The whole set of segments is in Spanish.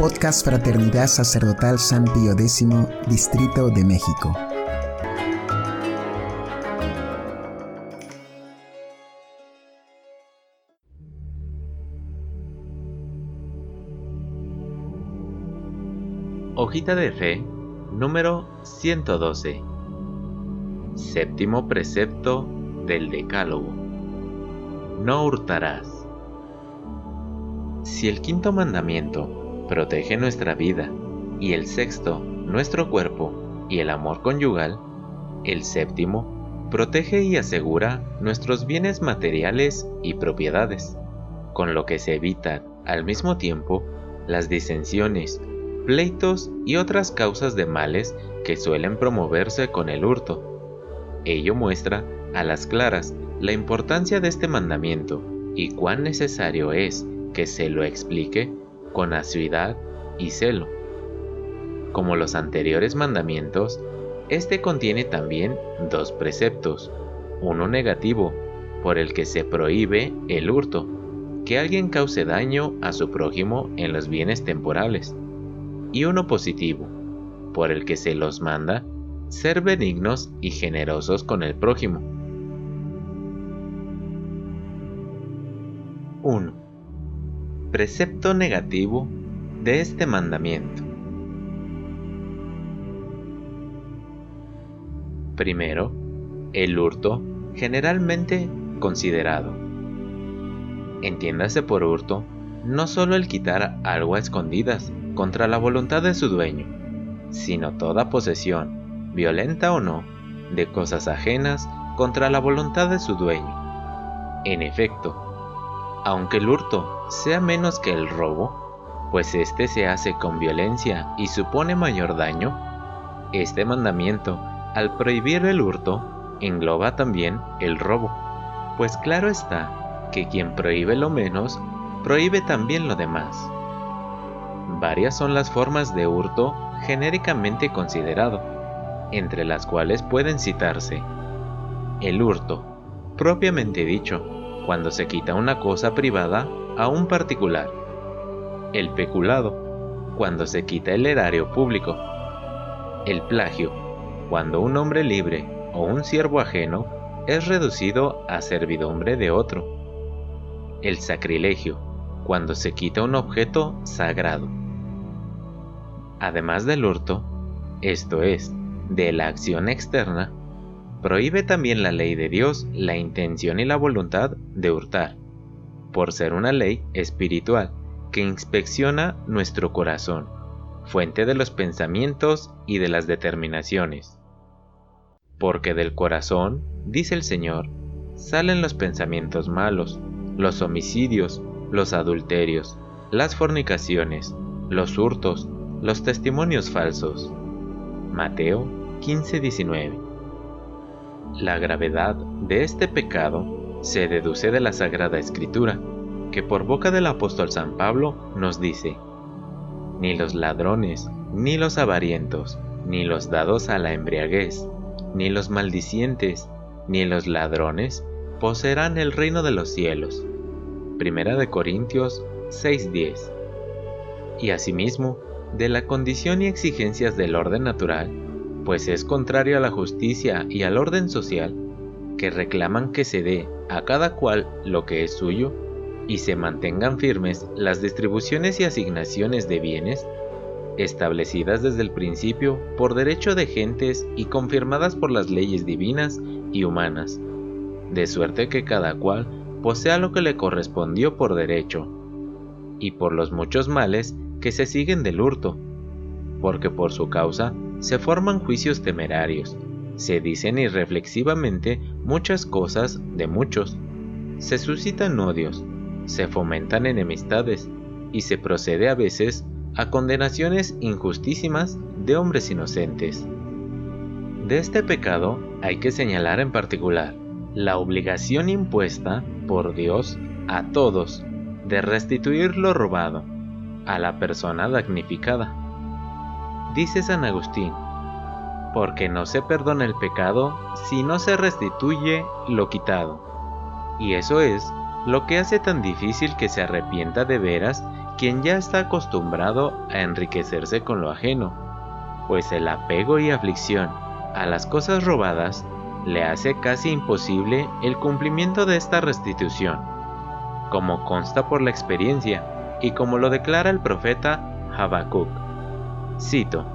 Podcast Fraternidad Sacerdotal San Pío X, Distrito de México. Hojita de Fe, número 112. Séptimo precepto del Decálogo. No hurtarás. Si el quinto mandamiento protege nuestra vida y el sexto nuestro cuerpo y el amor conyugal, el séptimo protege y asegura nuestros bienes materiales y propiedades, con lo que se evitan al mismo tiempo las disensiones, pleitos y otras causas de males que suelen promoverse con el hurto. Ello muestra a las claras la importancia de este mandamiento y cuán necesario es que se lo explique con asiduidad y celo. Como los anteriores mandamientos, este contiene también dos preceptos, uno negativo, por el que se prohíbe el hurto, que alguien cause daño a su prójimo en los bienes temporales, y uno positivo, por el que se los manda ser benignos y generosos con el prójimo. 1 precepto negativo de este mandamiento. Primero, el hurto generalmente considerado. Entiéndase por hurto no solo el quitar algo a escondidas contra la voluntad de su dueño, sino toda posesión, violenta o no, de cosas ajenas contra la voluntad de su dueño. En efecto, aunque el hurto sea menos que el robo, pues éste se hace con violencia y supone mayor daño, este mandamiento, al prohibir el hurto, engloba también el robo, pues claro está que quien prohíbe lo menos, prohíbe también lo demás. Varias son las formas de hurto genéricamente considerado, entre las cuales pueden citarse el hurto, propiamente dicho, cuando se quita una cosa privada a un particular. El peculado, cuando se quita el erario público. El plagio, cuando un hombre libre o un siervo ajeno es reducido a servidumbre de otro. El sacrilegio, cuando se quita un objeto sagrado. Además del hurto, esto es, de la acción externa, Prohíbe también la ley de Dios la intención y la voluntad de hurtar, por ser una ley espiritual que inspecciona nuestro corazón, fuente de los pensamientos y de las determinaciones. Porque del corazón, dice el Señor, salen los pensamientos malos, los homicidios, los adulterios, las fornicaciones, los hurtos, los testimonios falsos. Mateo 15:19 la gravedad de este pecado se deduce de la Sagrada Escritura, que por boca del apóstol San Pablo nos dice, ni los ladrones, ni los avarientos, ni los dados a la embriaguez, ni los maldicientes, ni los ladrones poseerán el reino de los cielos. Primera de Corintios 6:10. Y asimismo, de la condición y exigencias del orden natural, pues es contrario a la justicia y al orden social, que reclaman que se dé a cada cual lo que es suyo y se mantengan firmes las distribuciones y asignaciones de bienes establecidas desde el principio por derecho de gentes y confirmadas por las leyes divinas y humanas, de suerte que cada cual posea lo que le correspondió por derecho, y por los muchos males que se siguen del hurto, porque por su causa se forman juicios temerarios, se dicen irreflexivamente muchas cosas de muchos, se suscitan odios, se fomentan enemistades y se procede a veces a condenaciones injustísimas de hombres inocentes. De este pecado hay que señalar en particular la obligación impuesta por Dios a todos de restituir lo robado a la persona damnificada Dice San Agustín, porque no se perdona el pecado si no se restituye lo quitado. Y eso es lo que hace tan difícil que se arrepienta de veras quien ya está acostumbrado a enriquecerse con lo ajeno, pues el apego y aflicción a las cosas robadas le hace casi imposible el cumplimiento de esta restitución, como consta por la experiencia y como lo declara el profeta Habacuc. Cito: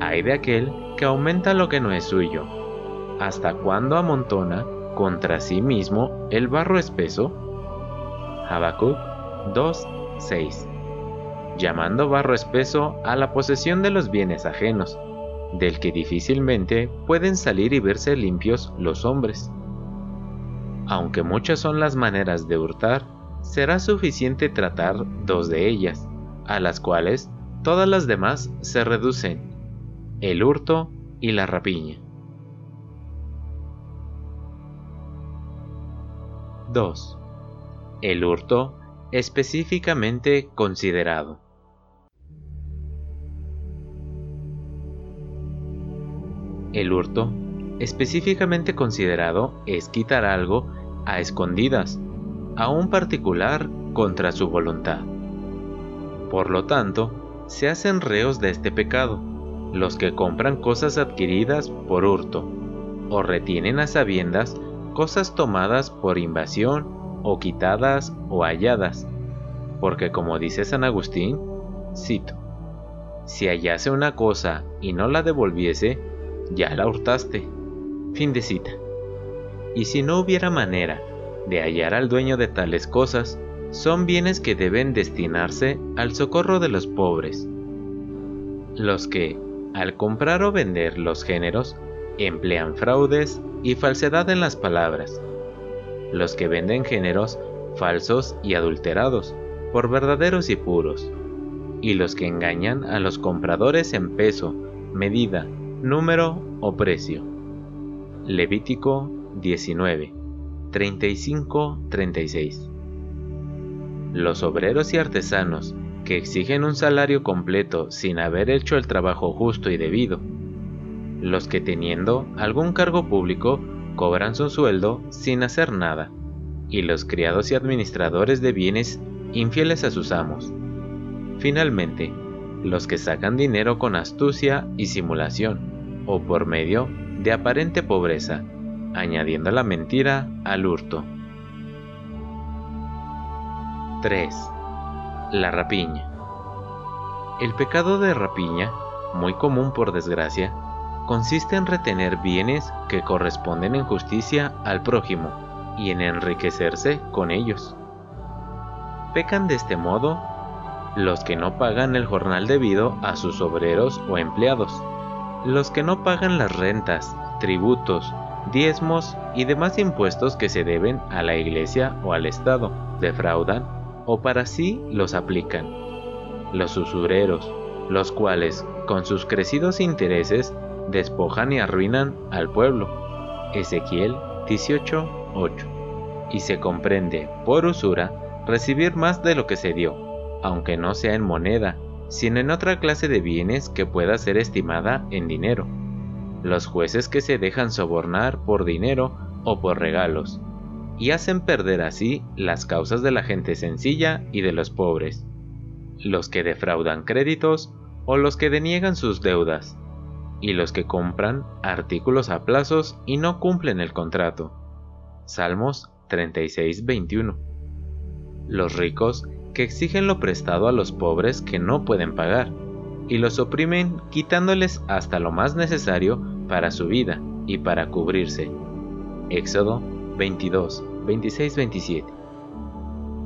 Hay de aquel que aumenta lo que no es suyo, hasta cuando amontona contra sí mismo el barro espeso. Habacuc 2:6 llamando barro espeso a la posesión de los bienes ajenos, del que difícilmente pueden salir y verse limpios los hombres. Aunque muchas son las maneras de hurtar, será suficiente tratar dos de ellas, a las cuales todas las demás se reducen, el hurto y la rapiña. 2. El hurto específicamente considerado. El hurto, específicamente considerado, es quitar algo a escondidas a un particular contra su voluntad. Por lo tanto, se hacen reos de este pecado los que compran cosas adquiridas por hurto o retienen a sabiendas cosas tomadas por invasión o quitadas o halladas, porque como dice San Agustín, cito, si hallase una cosa y no la devolviese, ya la hurtaste. Fin de cita. Y si no hubiera manera de hallar al dueño de tales cosas, son bienes que deben destinarse al socorro de los pobres. Los que, al comprar o vender los géneros, emplean fraudes y falsedad en las palabras. Los que venden géneros falsos y adulterados por verdaderos y puros. Y los que engañan a los compradores en peso, medida, número o precio. Levítico 19, 35-36. Los obreros y artesanos que exigen un salario completo sin haber hecho el trabajo justo y debido. Los que teniendo algún cargo público cobran su sueldo sin hacer nada. Y los criados y administradores de bienes infieles a sus amos. Finalmente, los que sacan dinero con astucia y simulación, o por medio de aparente pobreza, añadiendo la mentira al hurto. 3. La rapiña. El pecado de rapiña, muy común por desgracia, consiste en retener bienes que corresponden en justicia al prójimo y en enriquecerse con ellos. Pecan de este modo los que no pagan el jornal debido a sus obreros o empleados, los que no pagan las rentas, tributos, diezmos y demás impuestos que se deben a la Iglesia o al Estado, defraudan o para sí los aplican. Los usureros, los cuales, con sus crecidos intereses, despojan y arruinan al pueblo. Ezequiel 18:8. Y se comprende, por usura, recibir más de lo que se dio, aunque no sea en moneda, sino en otra clase de bienes que pueda ser estimada en dinero. Los jueces que se dejan sobornar por dinero o por regalos, y hacen perder así las causas de la gente sencilla y de los pobres, los que defraudan créditos o los que deniegan sus deudas, y los que compran artículos a plazos y no cumplen el contrato. Salmos 36-21. Los ricos que exigen lo prestado a los pobres que no pueden pagar, y los oprimen quitándoles hasta lo más necesario para su vida y para cubrirse. Éxodo 22, 26, 27.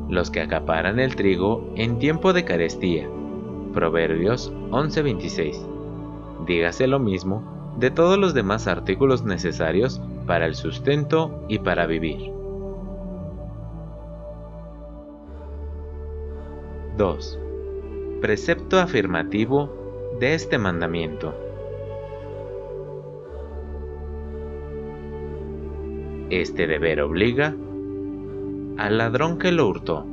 Los que acaparan el trigo en tiempo de carestía. Proverbios 11, 26. Dígase lo mismo de todos los demás artículos necesarios para el sustento y para vivir. 2. Precepto afirmativo de este mandamiento. Este deber obliga al ladrón que lo hurtó,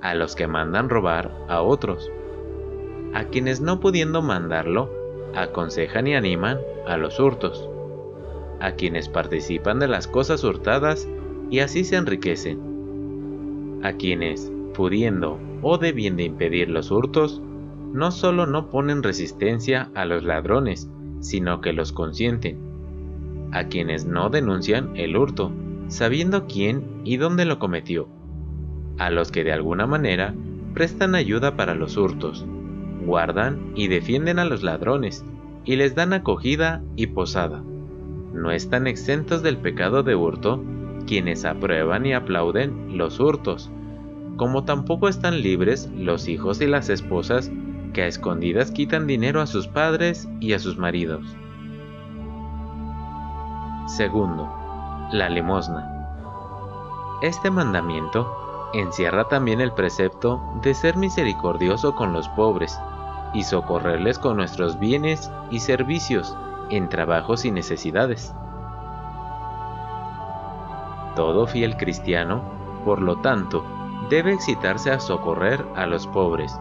a los que mandan robar a otros, a quienes no pudiendo mandarlo, aconsejan y animan a los hurtos, a quienes participan de las cosas hurtadas y así se enriquecen. A quienes, pudiendo o debiendo impedir los hurtos, no solo no ponen resistencia a los ladrones, sino que los consienten. A quienes no denuncian el hurto, sabiendo quién y dónde lo cometió. A los que de alguna manera prestan ayuda para los hurtos, guardan y defienden a los ladrones, y les dan acogida y posada. No están exentos del pecado de hurto quienes aprueban y aplauden los hurtos, como tampoco están libres los hijos y las esposas que a escondidas quitan dinero a sus padres y a sus maridos. Segundo, la limosna. Este mandamiento encierra también el precepto de ser misericordioso con los pobres y socorrerles con nuestros bienes y servicios en trabajos y necesidades. Todo fiel cristiano, por lo tanto, debe excitarse a socorrer a los pobres,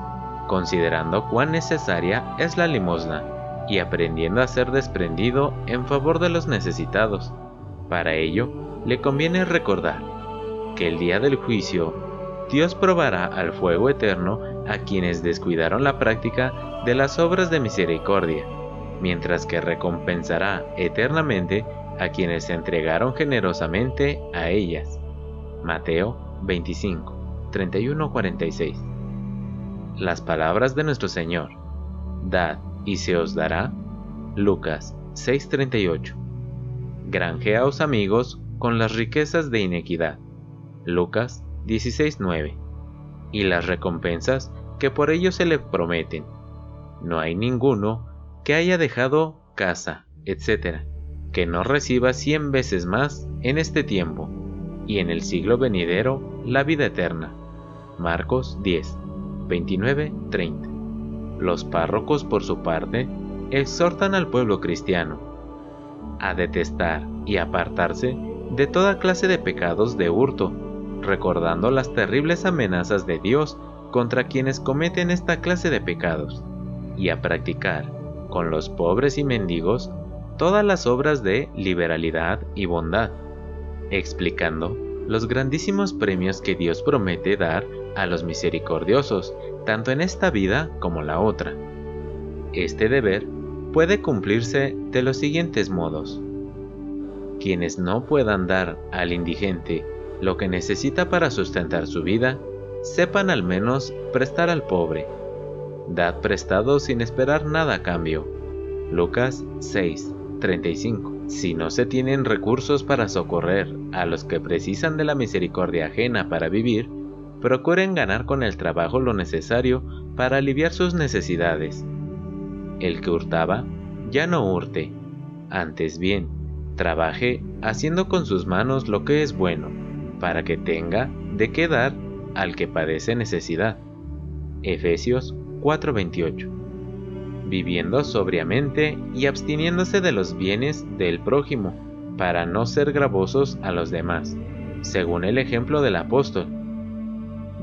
considerando cuán necesaria es la limosna y aprendiendo a ser desprendido en favor de los necesitados. Para ello, le conviene recordar que el día del juicio, Dios probará al fuego eterno a quienes descuidaron la práctica de las obras de misericordia, mientras que recompensará eternamente a quienes se entregaron generosamente a ellas. Mateo 25. 31-46. Las palabras de nuestro Señor. Dad y se os dará. Lucas 6:38. Granjeaos amigos con las riquezas de inequidad. Lucas 16:9. Y las recompensas que por ello se le prometen. No hay ninguno que haya dejado casa, etc., que no reciba cien veces más en este tiempo, y en el siglo venidero la vida eterna. Marcos 10, 29, 30. Los párrocos, por su parte, exhortan al pueblo cristiano a detestar y apartarse de toda clase de pecados de hurto, recordando las terribles amenazas de Dios contra quienes cometen esta clase de pecados, y a practicar, con los pobres y mendigos, todas las obras de liberalidad y bondad, explicando los grandísimos premios que Dios promete dar a los misericordiosos, tanto en esta vida como la otra. Este deber puede cumplirse de los siguientes modos. Quienes no puedan dar al indigente lo que necesita para sustentar su vida, sepan al menos prestar al pobre. Dad prestado sin esperar nada a cambio. Lucas 6, 35. Si no se tienen recursos para socorrer a los que precisan de la misericordia ajena para vivir, procuren ganar con el trabajo lo necesario para aliviar sus necesidades. El que hurtaba, ya no hurte, antes bien, trabaje haciendo con sus manos lo que es bueno, para que tenga de qué dar al que padece necesidad. Efesios 4:28 Viviendo sobriamente y abstiniéndose de los bienes del prójimo, para no ser gravosos a los demás, según el ejemplo del apóstol,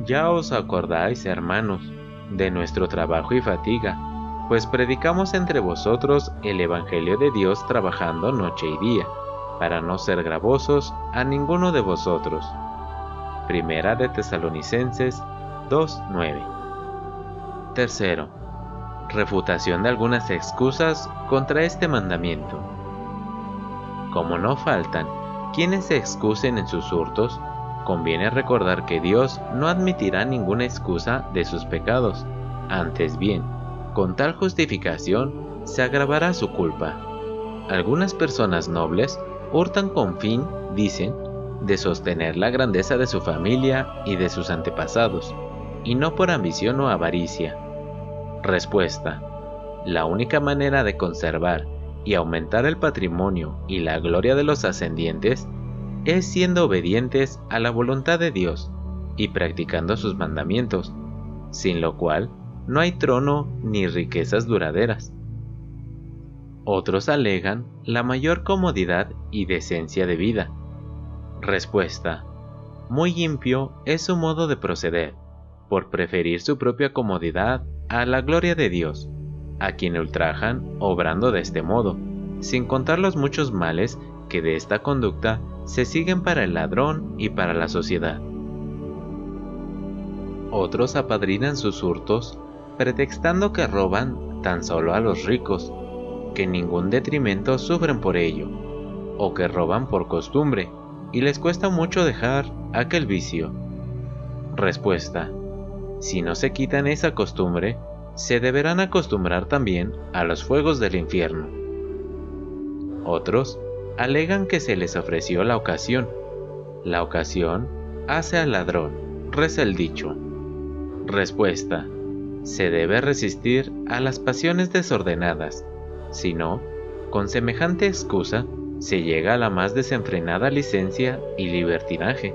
ya os acordáis, hermanos, de nuestro trabajo y fatiga, pues predicamos entre vosotros el Evangelio de Dios trabajando noche y día, para no ser gravosos a ninguno de vosotros. Primera de Tesalonicenses 2.9. Tercero, refutación de algunas excusas contra este mandamiento. Como no faltan quienes se excusen en sus hurtos, Conviene recordar que Dios no admitirá ninguna excusa de sus pecados, antes bien, con tal justificación se agravará su culpa. Algunas personas nobles hurtan con fin, dicen, de sostener la grandeza de su familia y de sus antepasados, y no por ambición o avaricia. Respuesta. La única manera de conservar y aumentar el patrimonio y la gloria de los ascendientes es siendo obedientes a la voluntad de Dios y practicando sus mandamientos, sin lo cual no hay trono ni riquezas duraderas. Otros alegan la mayor comodidad y decencia de vida. Respuesta. Muy limpio es su modo de proceder, por preferir su propia comodidad a la gloria de Dios, a quien ultrajan obrando de este modo, sin contar los muchos males que de esta conducta se siguen para el ladrón y para la sociedad. Otros apadrinan sus hurtos pretextando que roban tan solo a los ricos, que ningún detrimento sufren por ello, o que roban por costumbre y les cuesta mucho dejar aquel vicio. Respuesta. Si no se quitan esa costumbre, se deberán acostumbrar también a los fuegos del infierno. Otros alegan que se les ofreció la ocasión. La ocasión hace al ladrón, reza el dicho. Respuesta. Se debe resistir a las pasiones desordenadas, si no, con semejante excusa se llega a la más desenfrenada licencia y libertinaje.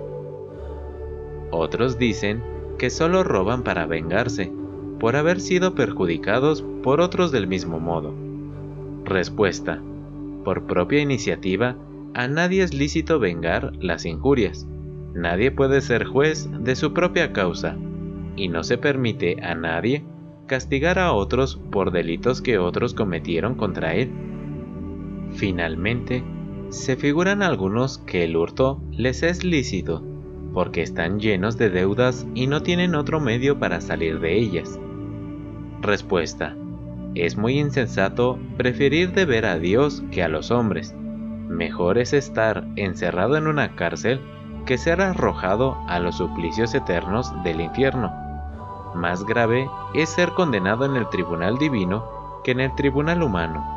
Otros dicen que solo roban para vengarse, por haber sido perjudicados por otros del mismo modo. Respuesta. Por propia iniciativa, a nadie es lícito vengar las injurias. Nadie puede ser juez de su propia causa, y no se permite a nadie castigar a otros por delitos que otros cometieron contra él. Finalmente, se figuran algunos que el hurto les es lícito, porque están llenos de deudas y no tienen otro medio para salir de ellas. Respuesta. Es muy insensato preferir deber a Dios que a los hombres. Mejor es estar encerrado en una cárcel que ser arrojado a los suplicios eternos del infierno. Más grave es ser condenado en el tribunal divino que en el tribunal humano